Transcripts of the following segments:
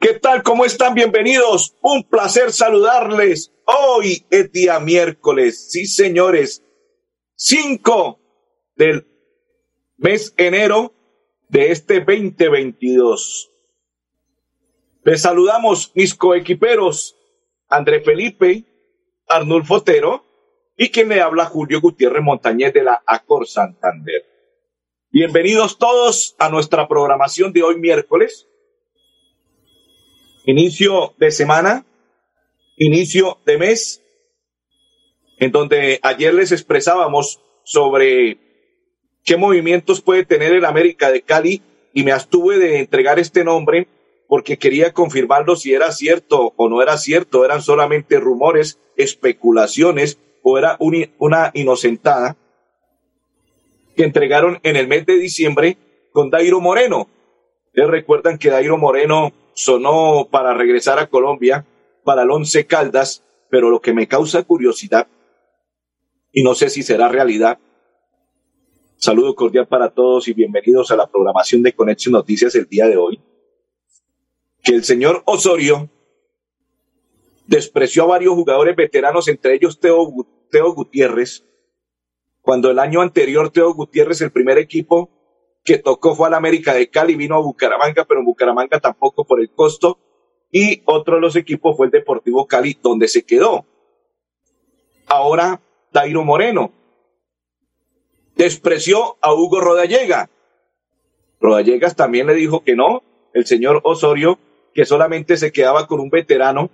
¿Qué tal? ¿Cómo están? Bienvenidos. Un placer saludarles. Hoy es día miércoles. Sí, señores. 5 del mes enero de este 2022. Les saludamos mis coequiperos, André Felipe, Arnulfo Otero y quien le habla Julio Gutiérrez Montañez de la Acor Santander. Bienvenidos todos a nuestra programación de hoy miércoles. Inicio de semana, inicio de mes, en donde ayer les expresábamos sobre qué movimientos puede tener el América de Cali y me abstuve de entregar este nombre porque quería confirmarlo si era cierto o no era cierto, eran solamente rumores, especulaciones o era una inocentada que entregaron en el mes de diciembre con Dairo Moreno. Ustedes recuerdan que Dairo Moreno sonó para regresar a Colombia para el Once Caldas, pero lo que me causa curiosidad, y no sé si será realidad, Saludo cordial para todos y bienvenidos a la programación de Conexión Noticias el día de hoy. Que el señor Osorio despreció a varios jugadores veteranos, entre ellos Teo, Teo Gutiérrez, cuando el año anterior Teo Gutiérrez, el primer equipo que tocó fue al América de Cali, vino a Bucaramanga, pero en Bucaramanga tampoco por el costo, y otro de los equipos fue el Deportivo Cali, donde se quedó. Ahora, Dairo Moreno, despreció a Hugo Rodallega. Rodallegas también le dijo que no, el señor Osorio, que solamente se quedaba con un veterano,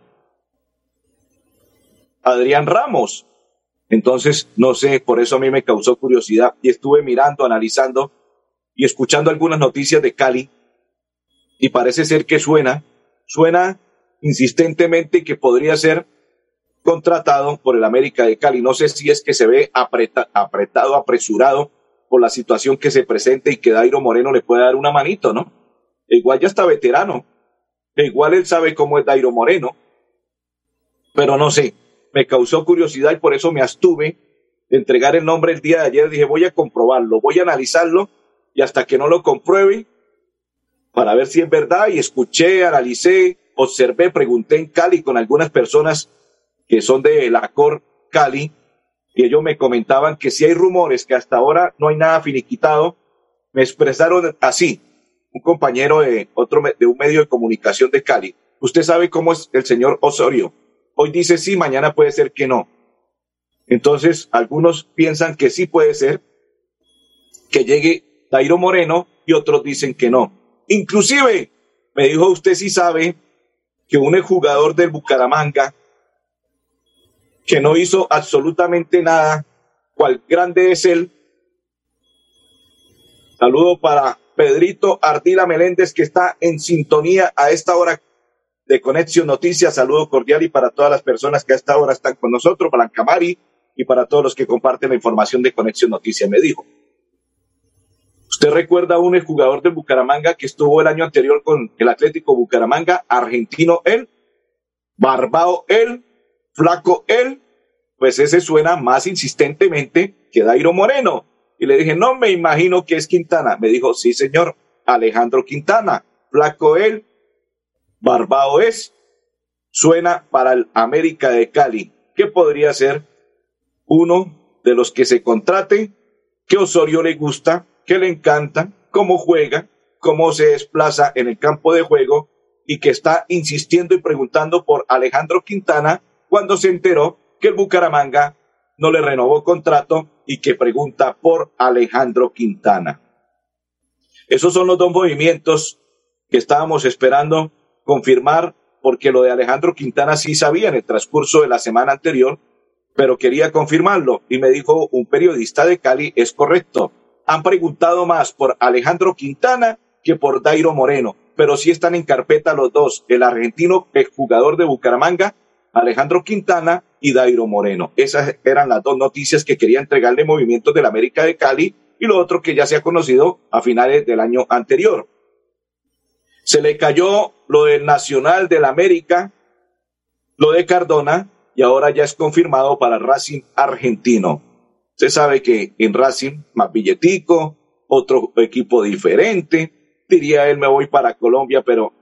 Adrián Ramos. Entonces, no sé, por eso a mí me causó curiosidad y estuve mirando, analizando y escuchando algunas noticias de Cali y parece ser que suena, suena insistentemente que podría ser contratado por el América de Cali. No sé si es que se ve apretado, apresurado por la situación que se presenta y que Dairo Moreno le puede dar una manito, ¿no? igual ya está veterano. igual él sabe cómo es Dairo Moreno. Pero no sé, me causó curiosidad y por eso me astuve de entregar el nombre el día de ayer. Dije, voy a comprobarlo, voy a analizarlo y hasta que no lo compruebe, para ver si es verdad. Y escuché, analicé, observé, pregunté en Cali con algunas personas que son de la Cor Cali, y ellos me comentaban que si hay rumores que hasta ahora no hay nada finiquitado, me expresaron así, un compañero de otro de un medio de comunicación de Cali. Usted sabe cómo es el señor Osorio. Hoy dice sí, mañana puede ser que no. Entonces, algunos piensan que sí puede ser que llegue Dairo Moreno y otros dicen que no. Inclusive, me dijo usted sí sabe que un jugador del Bucaramanga que no hizo absolutamente nada, cual grande es él. Saludo para Pedrito Ardila Meléndez, que está en sintonía a esta hora de Conexión Noticias. Saludo cordial y para todas las personas que a esta hora están con nosotros, para Camari y para todos los que comparten la información de Conexión Noticias. Me dijo. ¿Usted recuerda a un jugador de Bucaramanga que estuvo el año anterior con el Atlético Bucaramanga, argentino él, barbao él, flaco él, pues ese suena más insistentemente que Dairo Moreno. Y le dije, no me imagino que es Quintana. Me dijo, sí, señor, Alejandro Quintana, flaco él, barbao es, suena para el América de Cali. ¿Qué podría ser uno de los que se contrate, que Osorio le gusta, que le encanta, cómo juega, cómo se desplaza en el campo de juego y que está insistiendo y preguntando por Alejandro Quintana cuando se enteró que el Bucaramanga no le renovó contrato y que pregunta por Alejandro Quintana. Esos son los dos movimientos que estábamos esperando confirmar, porque lo de Alejandro Quintana sí sabía en el transcurso de la semana anterior, pero quería confirmarlo y me dijo un periodista de Cali, es correcto. Han preguntado más por Alejandro Quintana que por Dairo Moreno, pero sí están en carpeta los dos, el argentino, el jugador de Bucaramanga, Alejandro Quintana y Dairo Moreno. Esas eran las dos noticias que quería entregarle Movimientos del América de Cali y lo otro que ya se ha conocido a finales del año anterior. Se le cayó lo del Nacional del América, lo de Cardona y ahora ya es confirmado para Racing argentino. Se sabe que en Racing más billetico, otro equipo diferente. Diría él, me voy para Colombia, pero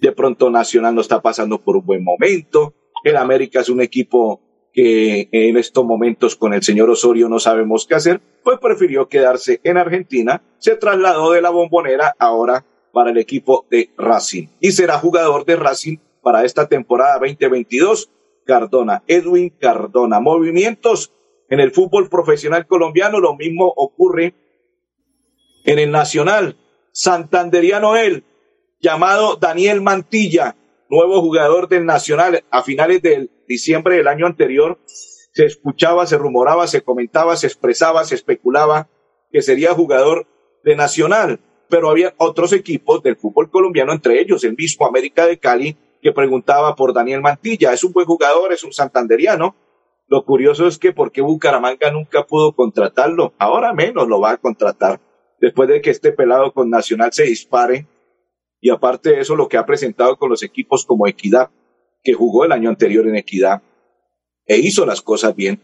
de pronto Nacional no está pasando por un buen momento. El América es un equipo que en estos momentos con el señor Osorio no sabemos qué hacer, pues prefirió quedarse en Argentina, se trasladó de la bombonera ahora para el equipo de Racing y será jugador de Racing para esta temporada 2022. Cardona, Edwin Cardona. Movimientos en el fútbol profesional colombiano, lo mismo ocurre en el Nacional. Santanderiano él, llamado Daniel Mantilla, nuevo jugador del Nacional a finales del diciembre del año anterior. Se escuchaba, se rumoraba, se comentaba, se expresaba, se especulaba que sería jugador de Nacional, pero había otros equipos del fútbol colombiano, entre ellos el mismo América de Cali, que preguntaba por Daniel Mantilla. Es un buen jugador, es un santanderiano. Lo curioso es que por qué Bucaramanga nunca pudo contratarlo, ahora menos lo va a contratar después de que este pelado con Nacional se dispare. Y aparte de eso, lo que ha presentado con los equipos como Equidad, que jugó el año anterior en Equidad e hizo las cosas bien.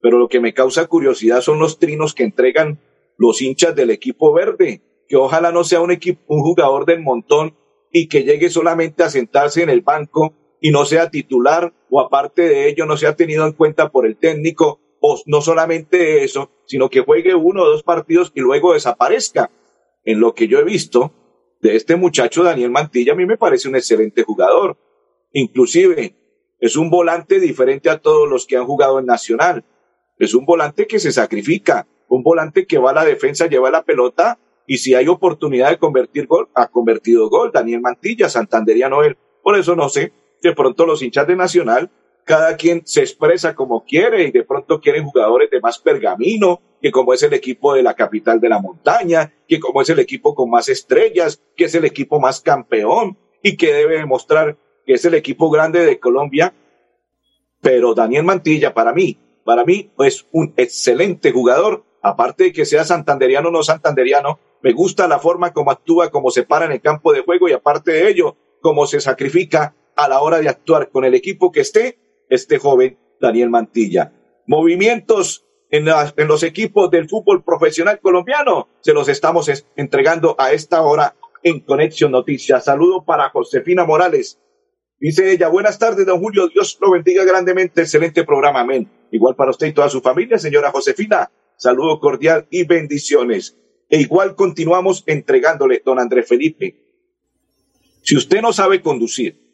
Pero lo que me causa curiosidad son los trinos que entregan los hinchas del equipo verde, que ojalá no sea un, equipo, un jugador del montón y que llegue solamente a sentarse en el banco y no sea titular o aparte de ello no sea tenido en cuenta por el técnico o no solamente eso, sino que juegue uno o dos partidos y luego desaparezca. En lo que yo he visto de este muchacho Daniel Mantilla, a mí me parece un excelente jugador. Inclusive es un volante diferente a todos los que han jugado en Nacional. Es un volante que se sacrifica, un volante que va a la defensa, lleva la pelota y si hay oportunidad de convertir gol, ha convertido gol. Daniel Mantilla, Santanderiano él. Por eso no sé, de pronto los hinchas de Nacional cada quien se expresa como quiere y de pronto quieren jugadores de más pergamino, que como es el equipo de la capital de la montaña, que como es el equipo con más estrellas, que es el equipo más campeón y que debe demostrar que es el equipo grande de Colombia. Pero Daniel Mantilla, para mí, para mí es un excelente jugador, aparte de que sea santanderiano o no santanderiano, me gusta la forma como actúa, como se para en el campo de juego y aparte de ello, cómo se sacrifica a la hora de actuar con el equipo que esté este joven Daniel Mantilla. Movimientos en, los equipos del fútbol profesional colombiano se los estamos entregando a esta hora en Conexión Noticias. Saludo para Josefina Morales. Dice ella, buenas tardes, don Julio, Dios lo bendiga grandemente, excelente programa, amén. Igual para usted y toda su familia, señora Josefina, saludo cordial y bendiciones. E igual continuamos entregándole, don Andrés Felipe. Si usted no sabe conducir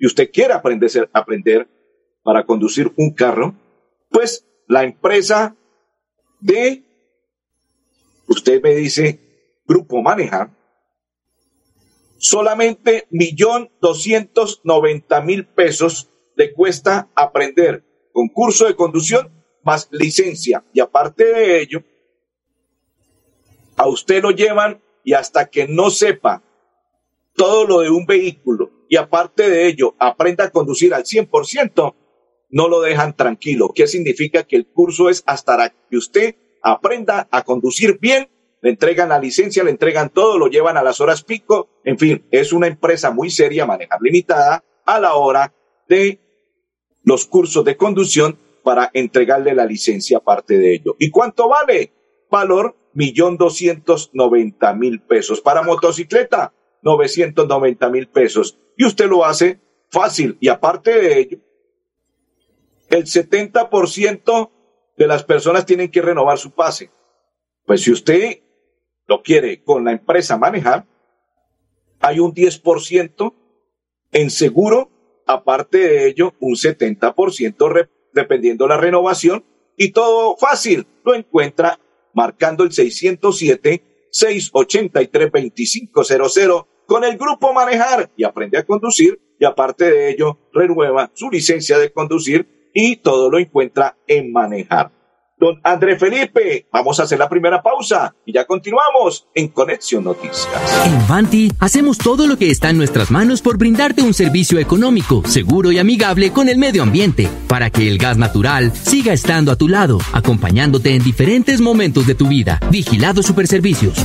y usted quiere aprender, aprender para conducir un carro, pues la empresa de, usted me dice, Grupo Manejar, solamente millón doscientos noventa mil pesos le cuesta aprender con curso de conducción más licencia. Y aparte de ello, a usted lo llevan y hasta que no sepa todo lo de un vehículo y aparte de ello aprenda a conducir al 100%, no lo dejan tranquilo. ¿Qué significa? Que el curso es hasta que usted aprenda a conducir bien, le entregan la licencia, le entregan todo, lo llevan a las horas pico, en fin, es una empresa muy seria, manejar limitada a la hora de los cursos de conducción para entregarle la licencia aparte de ello. ¿Y cuánto vale? Valor millón doscientos noventa mil pesos. Para motocicleta, novecientos noventa mil pesos. Y usted lo hace fácil. Y aparte de ello, el 70% de las personas tienen que renovar su pase. Pues si usted lo quiere con la empresa manejar, hay un 10% en seguro, aparte de ello, un 70% dependiendo la renovación y todo fácil. Lo encuentra marcando el 607 683 2500 con el grupo Manejar y aprende a conducir y aparte de ello renueva su licencia de conducir y todo lo encuentra en manejar. don André Felipe. Vamos a hacer la primera pausa y ya continuamos en Conexión Noticias. En Vanti hacemos todo lo que está en nuestras manos por brindarte un servicio económico, seguro y amigable con el medio ambiente, para que el gas natural siga estando a tu lado, acompañándote en diferentes momentos de tu vida. Vigilado Superservicios.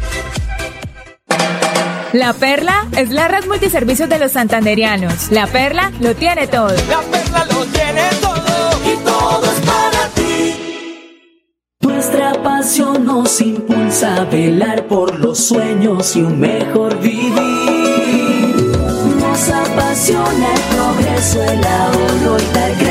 La Perla es la red multiservicios de los santanderianos. La Perla lo tiene todo. La Perla lo tiene todo y todo es para ti. Nuestra pasión nos impulsa a velar por los sueños y un mejor vivir. Nos apasiona el progreso, el ahorro y dar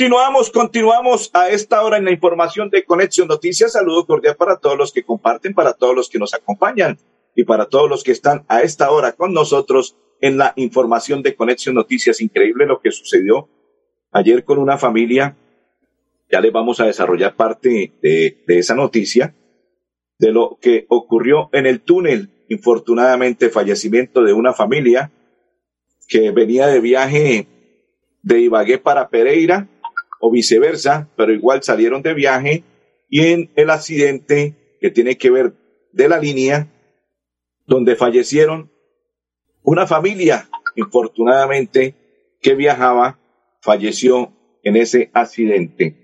Continuamos, continuamos a esta hora en la información de Conexión Noticias. Saludo cordial para todos los que comparten, para todos los que nos acompañan y para todos los que están a esta hora con nosotros en la información de Conexión Noticias. Increíble lo que sucedió ayer con una familia. Ya les vamos a desarrollar parte de, de esa noticia, de lo que ocurrió en el túnel. Infortunadamente, fallecimiento de una familia que venía de viaje de Ibagué para Pereira o viceversa, pero igual salieron de viaje y en el accidente que tiene que ver de la línea donde fallecieron una familia, infortunadamente, que viajaba, falleció en ese accidente.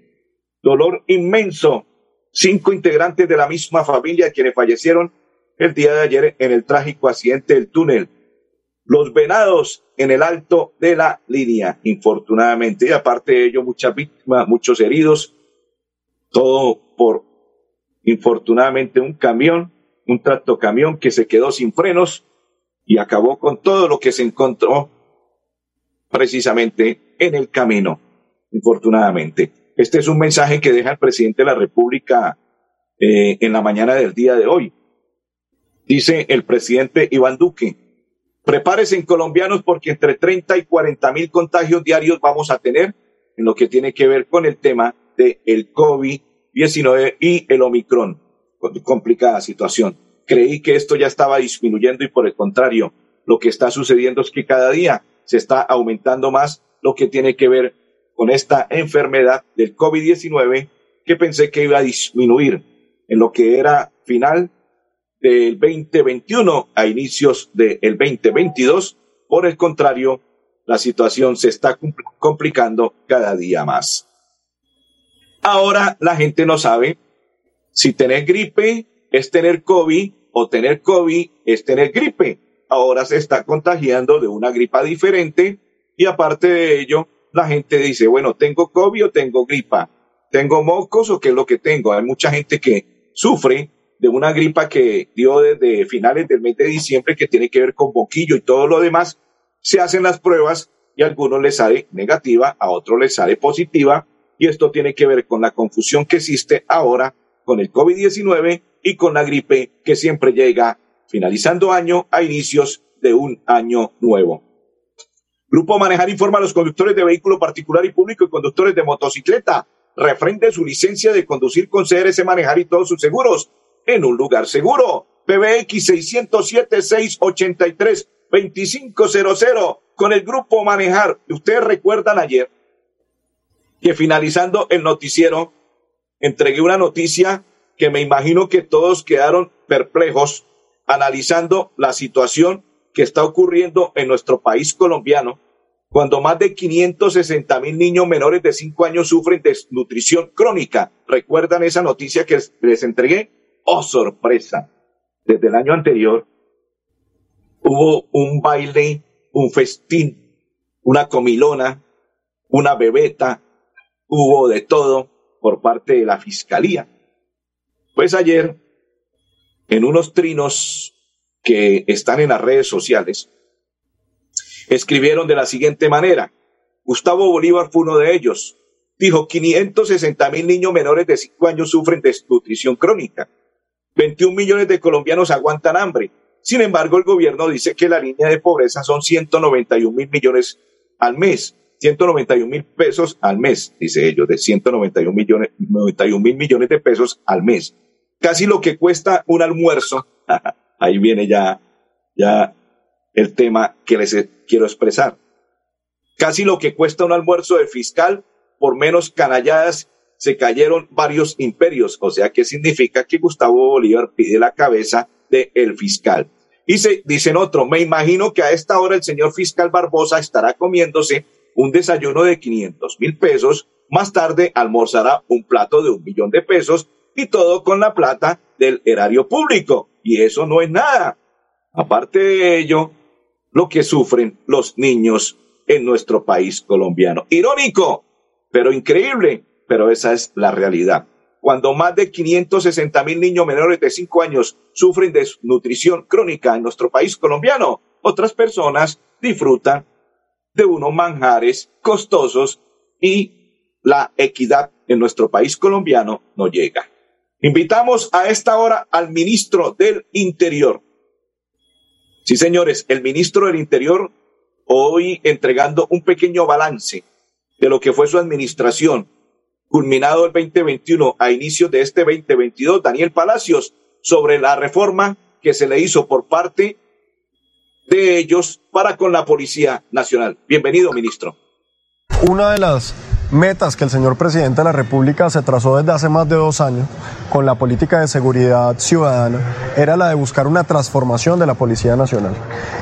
Dolor inmenso. Cinco integrantes de la misma familia quienes fallecieron el día de ayer en el trágico accidente del túnel los venados en el alto de la línea, infortunadamente. Y aparte de ello, muchas víctimas, muchos heridos. Todo por, infortunadamente, un camión, un tractocamión que se quedó sin frenos y acabó con todo lo que se encontró precisamente en el camino, infortunadamente. Este es un mensaje que deja el presidente de la República eh, en la mañana del día de hoy. Dice el presidente Iván Duque, Prepárense colombianos porque entre 30 y 40 mil contagios diarios vamos a tener en lo que tiene que ver con el tema del el COVID-19 y el Omicron. Complicada situación. Creí que esto ya estaba disminuyendo y por el contrario, lo que está sucediendo es que cada día se está aumentando más lo que tiene que ver con esta enfermedad del COVID-19 que pensé que iba a disminuir en lo que era final del 2021 a inicios del 2022. Por el contrario, la situación se está complicando cada día más. Ahora la gente no sabe si tener gripe es tener COVID o tener COVID es tener gripe. Ahora se está contagiando de una gripa diferente y aparte de ello, la gente dice, bueno, tengo COVID o tengo gripa, tengo mocos o qué es lo que tengo. Hay mucha gente que sufre de una gripa que dio desde finales del mes de diciembre que tiene que ver con boquillo y todo lo demás, se hacen las pruebas y a algunos les sale negativa, a otros les sale positiva y esto tiene que ver con la confusión que existe ahora con el COVID-19 y con la gripe que siempre llega finalizando año a inicios de un año nuevo. Grupo Manejar informa a los conductores de vehículo particular y público y conductores de motocicleta. Refrende su licencia de conducir con CRS Manejar y todos sus seguros en un lugar seguro. PBX 607-683-2500 con el grupo Manejar. Ustedes recuerdan ayer que finalizando el noticiero entregué una noticia que me imagino que todos quedaron perplejos analizando la situación que está ocurriendo en nuestro país colombiano cuando más de 560 mil niños menores de 5 años sufren desnutrición crónica. ¿Recuerdan esa noticia que les entregué? Oh, sorpresa. Desde el año anterior hubo un baile, un festín, una comilona, una bebeta, hubo de todo por parte de la fiscalía. Pues ayer, en unos trinos que están en las redes sociales, escribieron de la siguiente manera. Gustavo Bolívar fue uno de ellos. Dijo, 560 mil niños menores de 5 años sufren desnutrición crónica. 21 millones de colombianos aguantan hambre. Sin embargo, el gobierno dice que la línea de pobreza son 191 mil millones al mes. 191 mil pesos al mes, dice ellos, de 191 millones, 91 mil millones de pesos al mes. Casi lo que cuesta un almuerzo. Ahí viene ya, ya el tema que les quiero expresar. Casi lo que cuesta un almuerzo de fiscal, por menos canalladas, se cayeron varios imperios. O sea, ¿qué significa que Gustavo Bolívar pide la cabeza del el fiscal? Y se, dicen otro, me imagino que a esta hora el señor fiscal Barbosa estará comiéndose un desayuno de 500 mil pesos, más tarde almorzará un plato de un millón de pesos y todo con la plata del erario público. Y eso no es nada. Aparte de ello, lo que sufren los niños en nuestro país colombiano. Irónico, pero increíble, pero esa es la realidad. Cuando más de 560 mil niños menores de 5 años sufren desnutrición crónica en nuestro país colombiano, otras personas disfrutan de unos manjares costosos y la equidad en nuestro país colombiano no llega. Invitamos a esta hora al ministro del Interior. Sí, señores, el ministro del Interior hoy entregando un pequeño balance de lo que fue su administración, culminado el 2021 a inicios de este 2022, Daniel Palacios, sobre la reforma que se le hizo por parte de ellos para con la Policía Nacional. Bienvenido, ministro. Una de las metas que el señor presidente de la República se trazó desde hace más de dos años con la política de seguridad ciudadana era la de buscar una transformación de la Policía Nacional.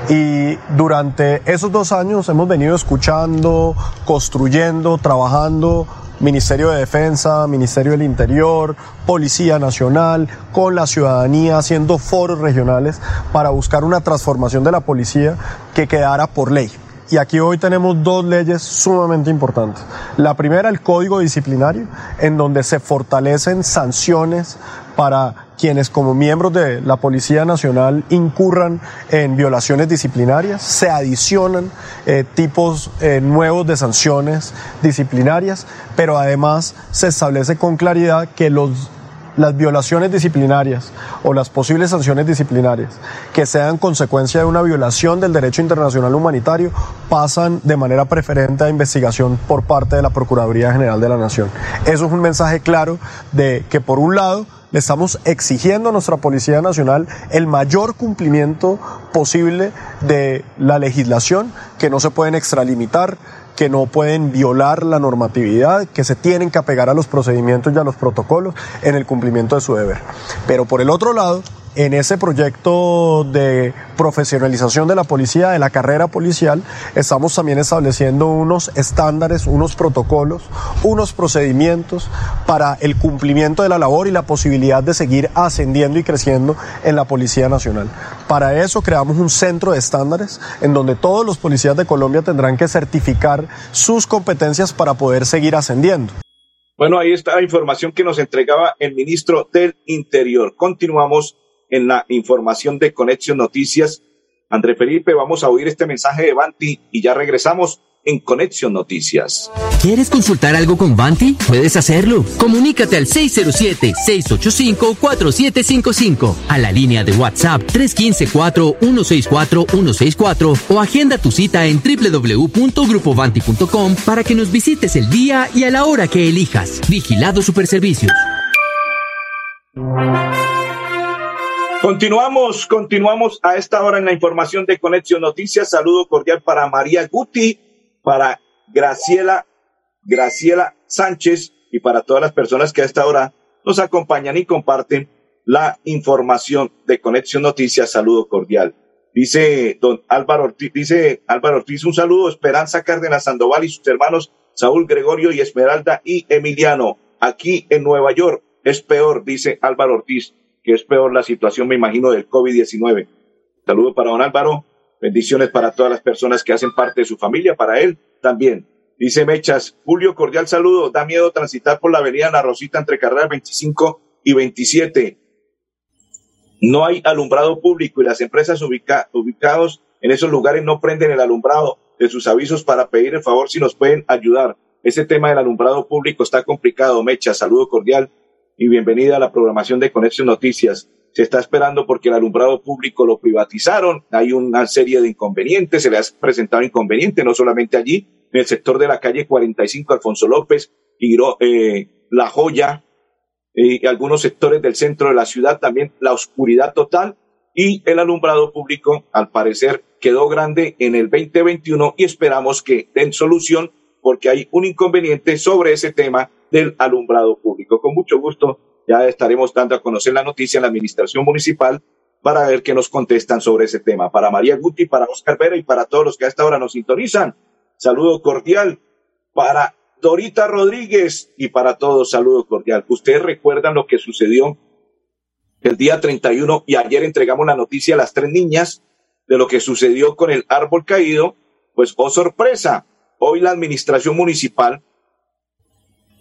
Y durante esos dos años hemos venido escuchando, construyendo, trabajando Ministerio de Defensa, Ministerio del Interior, Policía Nacional, con la ciudadanía, haciendo foros regionales para buscar una transformación de la policía que quedara por ley. Y aquí hoy tenemos dos leyes sumamente importantes. La primera, el Código Disciplinario, en donde se fortalecen sanciones para quienes como miembros de la Policía Nacional incurran en violaciones disciplinarias, se adicionan eh, tipos eh, nuevos de sanciones disciplinarias, pero además se establece con claridad que los las violaciones disciplinarias o las posibles sanciones disciplinarias que sean consecuencia de una violación del derecho internacional humanitario pasan de manera preferente a investigación por parte de la Procuraduría General de la Nación. Eso es un mensaje claro de que por un lado le estamos exigiendo a nuestra Policía Nacional el mayor cumplimiento posible de la legislación, que no se pueden extralimitar, que no pueden violar la normatividad, que se tienen que apegar a los procedimientos y a los protocolos en el cumplimiento de su deber. Pero por el otro lado, en ese proyecto de profesionalización de la policía, de la carrera policial, estamos también estableciendo unos estándares, unos protocolos, unos procedimientos para el cumplimiento de la labor y la posibilidad de seguir ascendiendo y creciendo en la Policía Nacional. Para eso creamos un centro de estándares en donde todos los policías de Colombia tendrán que certificar sus competencias para poder seguir ascendiendo. Bueno, ahí está la información que nos entregaba el ministro del Interior. Continuamos en la información de Conexión Noticias. André Felipe, vamos a oír este mensaje de Banti y ya regresamos en Conexión Noticias. ¿Quieres consultar algo con Banti? Puedes hacerlo. Comunícate al 607-685-4755, a la línea de WhatsApp 315-4164-164 o agenda tu cita en www.grupovanti.com para que nos visites el día y a la hora que elijas. Vigilado Superservicios. Continuamos, continuamos a esta hora en la información de Conexión Noticias. Saludo cordial para María Guti, para Graciela, Graciela Sánchez y para todas las personas que a esta hora nos acompañan y comparten la información de Conexión Noticias. Saludo cordial. Dice don Álvaro Ortiz, dice Álvaro Ortiz, un saludo, Esperanza Cárdenas Sandoval y sus hermanos Saúl Gregorio y Esmeralda y Emiliano. Aquí en Nueva York es peor, dice Álvaro Ortiz, que es peor la situación, me imagino, del COVID-19. Saludo para don Álvaro, bendiciones para todas las personas que hacen parte de su familia, para él también. Dice Mechas, Julio, cordial saludo, da miedo transitar por la avenida La Rosita entre carreras 25 y 27 no hay alumbrado público y las empresas ubicados en esos lugares no prenden el alumbrado de sus avisos para pedir el favor si nos pueden ayudar. Ese tema del alumbrado público está complicado. Mecha, saludo cordial y bienvenida a la programación de Conexión Noticias. Se está esperando porque el alumbrado público lo privatizaron. Hay una serie de inconvenientes. Se le ha presentado inconveniente, no solamente allí, en el sector de la calle 45 Alfonso López, eh, La Joya, y algunos sectores del centro de la ciudad también la oscuridad total y el alumbrado público al parecer quedó grande en el 2021 y esperamos que den solución porque hay un inconveniente sobre ese tema del alumbrado público. Con mucho gusto ya estaremos dando a conocer la noticia en la administración municipal para ver qué nos contestan sobre ese tema. Para María Guti, para Oscar Vera y para todos los que a esta hora nos sintonizan. Saludo cordial para Dorita Rodríguez y para todos saludo cordial. Ustedes recuerdan lo que sucedió el día 31 y ayer entregamos la noticia a las tres niñas de lo que sucedió con el árbol caído. Pues, oh sorpresa, hoy la administración municipal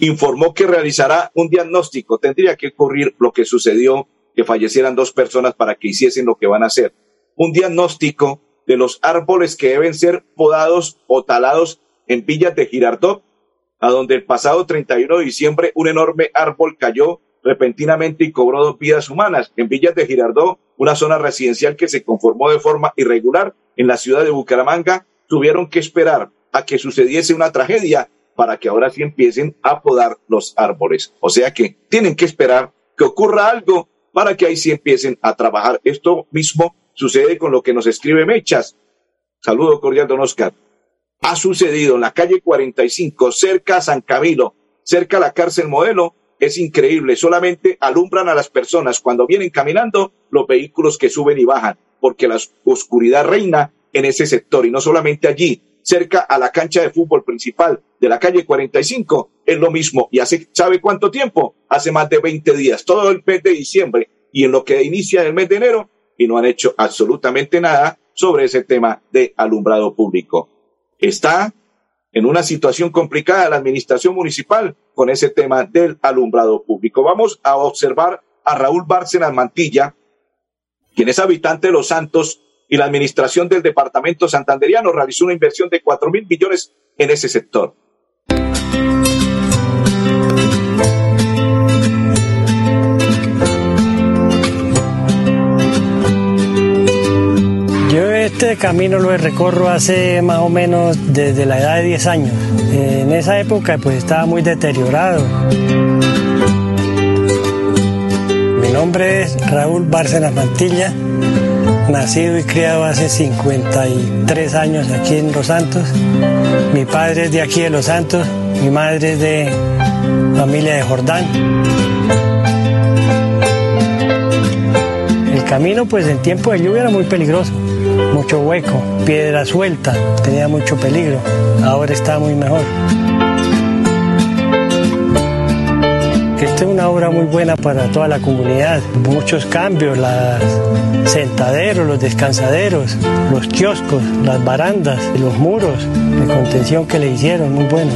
informó que realizará un diagnóstico. Tendría que ocurrir lo que sucedió, que fallecieran dos personas para que hiciesen lo que van a hacer. Un diagnóstico de los árboles que deben ser podados o talados en villas de Girardot a donde el pasado 31 de diciembre un enorme árbol cayó repentinamente y cobró dos vidas humanas. En Villas de Girardot, una zona residencial que se conformó de forma irregular en la ciudad de Bucaramanga, tuvieron que esperar a que sucediese una tragedia para que ahora sí empiecen a podar los árboles. O sea que tienen que esperar que ocurra algo para que ahí sí empiecen a trabajar. Esto mismo sucede con lo que nos escribe Mechas. Saludo cordial, don Oscar ha sucedido en la calle 45, cerca a San Camilo, cerca a la cárcel modelo, es increíble. Solamente alumbran a las personas cuando vienen caminando los vehículos que suben y bajan, porque la oscuridad reina en ese sector y no solamente allí, cerca a la cancha de fútbol principal de la calle 45, es lo mismo. Y hace, ¿sabe cuánto tiempo? Hace más de 20 días, todo el mes de diciembre y en lo que inicia el mes de enero, y no han hecho absolutamente nada sobre ese tema de alumbrado público está en una situación complicada la administración municipal con ese tema del alumbrado público. Vamos a observar a Raúl Bárcenas Mantilla, quien es habitante de Los Santos y la administración del departamento santanderiano realizó una inversión de cuatro mil millones en ese sector. Este camino lo recorro hace más o menos desde la edad de 10 años. En esa época pues estaba muy deteriorado. Mi nombre es Raúl Bárcenas Mantilla, nacido y criado hace 53 años aquí en Los Santos. Mi padre es de aquí de Los Santos, mi madre es de familia de Jordán. El camino pues en tiempo de lluvia era muy peligroso mucho hueco, piedra suelta, tenía mucho peligro. Ahora está muy mejor. Esta es una obra muy buena para toda la comunidad. Muchos cambios, los sentaderos, los descansaderos, los kioscos, las barandas, los muros de contención que le hicieron, muy buenos.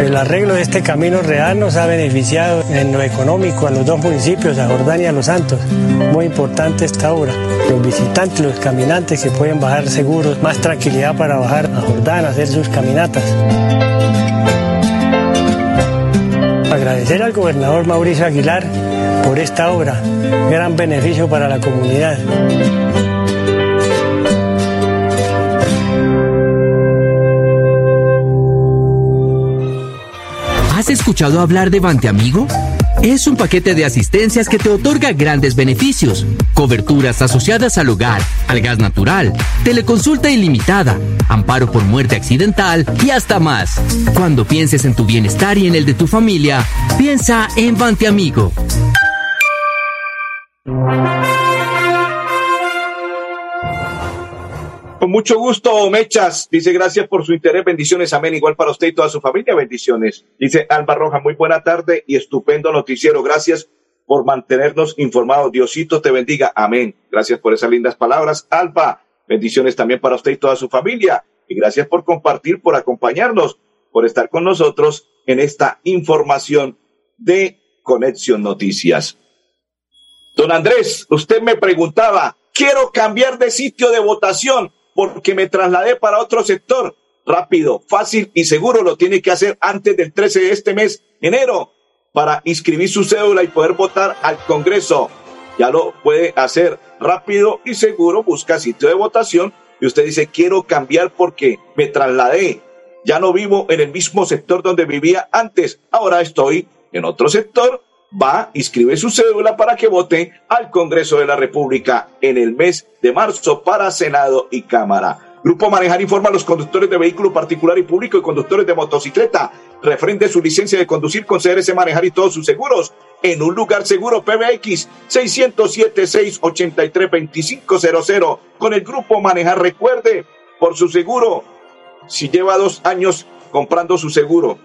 El arreglo de este camino real nos ha beneficiado en lo económico a los dos municipios, a Jordán y a Los Santos. Muy importante esta obra. Los visitantes, los caminantes que pueden bajar seguros, más tranquilidad para bajar a Jordán, hacer sus caminatas. Agradecer al gobernador Mauricio Aguilar por esta obra, gran beneficio para la comunidad. ¿Has escuchado hablar de Vante Amigo? Es un paquete de asistencias que te otorga grandes beneficios, coberturas asociadas al hogar, al gas natural, teleconsulta ilimitada, amparo por muerte accidental y hasta más. Cuando pienses en tu bienestar y en el de tu familia, piensa en Vante Amigo. Con mucho gusto, Mechas. Dice gracias por su interés. Bendiciones, amén. Igual para usted y toda su familia. Bendiciones. Dice Alba Roja, muy buena tarde y estupendo noticiero. Gracias por mantenernos informados. Diosito te bendiga. Amén. Gracias por esas lindas palabras. Alba, bendiciones también para usted y toda su familia. Y gracias por compartir, por acompañarnos, por estar con nosotros en esta información de Conexión Noticias. Don Andrés, usted me preguntaba, quiero cambiar de sitio de votación porque me trasladé para otro sector. Rápido, fácil y seguro lo tiene que hacer antes del 13 de este mes, enero, para inscribir su cédula y poder votar al Congreso. Ya lo puede hacer rápido y seguro, busca sitio de votación y usted dice, quiero cambiar porque me trasladé. Ya no vivo en el mismo sector donde vivía antes, ahora estoy en otro sector va, inscribe su cédula para que vote al Congreso de la República en el mes de marzo para Senado y Cámara. Grupo Manejar informa a los conductores de vehículo particular y público y conductores de motocicleta. Refrende su licencia de conducir con CRC Manejar y todos sus seguros en un lugar seguro PBX 607-683-2500 con el Grupo Manejar. Recuerde, por su seguro, si lleva dos años comprando su seguro,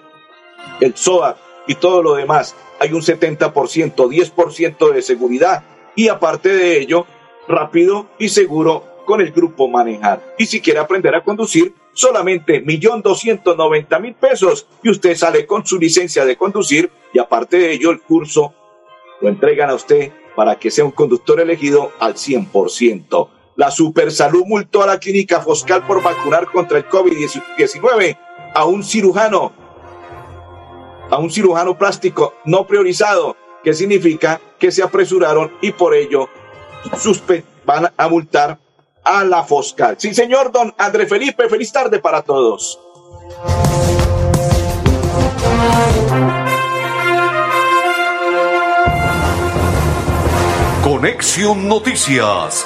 el SOA y todo lo demás, hay un 70%, 10% de seguridad y aparte de ello, rápido y seguro con el grupo Manejar. Y si quiere aprender a conducir, solamente millón doscientos noventa mil pesos y usted sale con su licencia de conducir y aparte de ello el curso lo entregan a usted para que sea un conductor elegido al 100%. La Supersalud multó a la clínica Foscal por vacunar contra el COVID-19 a un cirujano a un cirujano plástico no priorizado, que significa que se apresuraron y por ello van a multar a la Foscal. Sí, señor don André Felipe, feliz tarde para todos. Conexión Noticias